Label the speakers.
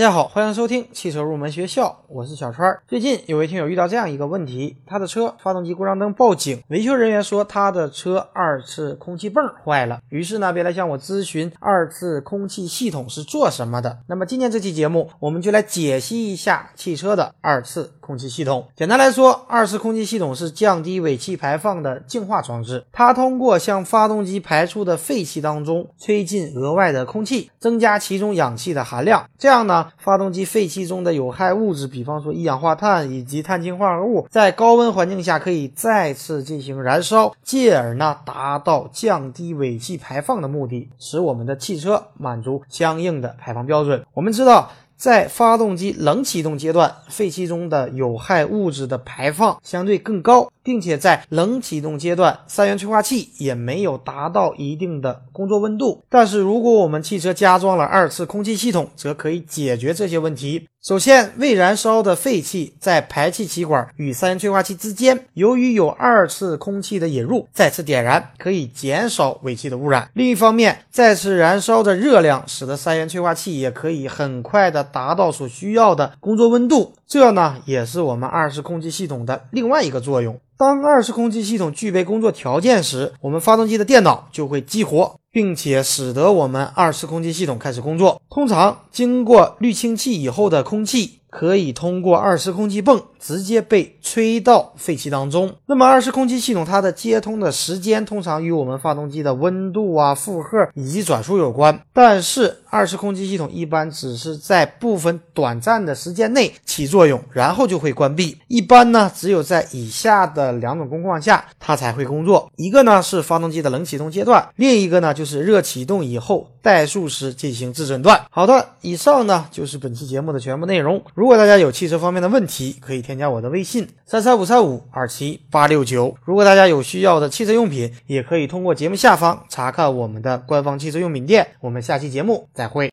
Speaker 1: 大家好，欢迎收听汽车入门学校，我是小川。最近有位听友遇到这样一个问题，他的车发动机故障灯报警，维修人员说他的车二次空气泵坏了，于是呢，便来向我咨询二次空气系统是做什么的。那么今天这期节目，我们就来解析一下汽车的二次空气系统。简单来说，二次空气系统是降低尾气排放的净化装置，它通过向发动机排出的废气当中吹进额外的空气，增加其中氧气的含量，这样呢。发动机废气中的有害物质，比方说一氧化碳以及碳氢化合物，在高温环境下可以再次进行燃烧，进而呢达到降低尾气排放的目的，使我们的汽车满足相应的排放标准。我们知道。在发动机冷启动阶段，废气中的有害物质的排放相对更高，并且在冷启动阶段，三元催化器也没有达到一定的工作温度。但是，如果我们汽车加装了二次空气系统，则可以解决这些问题。首先，未燃烧的废气在排气气管与三元催化器之间，由于有二次空气的引入，再次点燃可以减少尾气的污染。另一方面，再次燃烧的热量使得三元催化器也可以很快的达到所需要的工作温度，这呢也是我们二次空气系统的另外一个作用。当二次空气系统具备工作条件时，我们发动机的电脑就会激活。并且使得我们二次空气系统开始工作。通常经过滤清器以后的空气。可以通过二次空气泵直接被吹到废气当中。那么二次空气系统它的接通的时间通常与我们发动机的温度啊、负荷以及转速有关。但是二次空气系统一般只是在部分短暂的时间内起作用，然后就会关闭。一般呢，只有在以下的两种工况下它才会工作：一个呢是发动机的冷启动阶段，另一个呢就是热启动以后怠速时进行自诊断。好的，以上呢就是本期节目的全部内容。如果大家有汽车方面的问题，可以添加我的微信三三五三五二七八六九。如果大家有需要的汽车用品，也可以通过节目下方查看我们的官方汽车用品店。我们下期节目再会。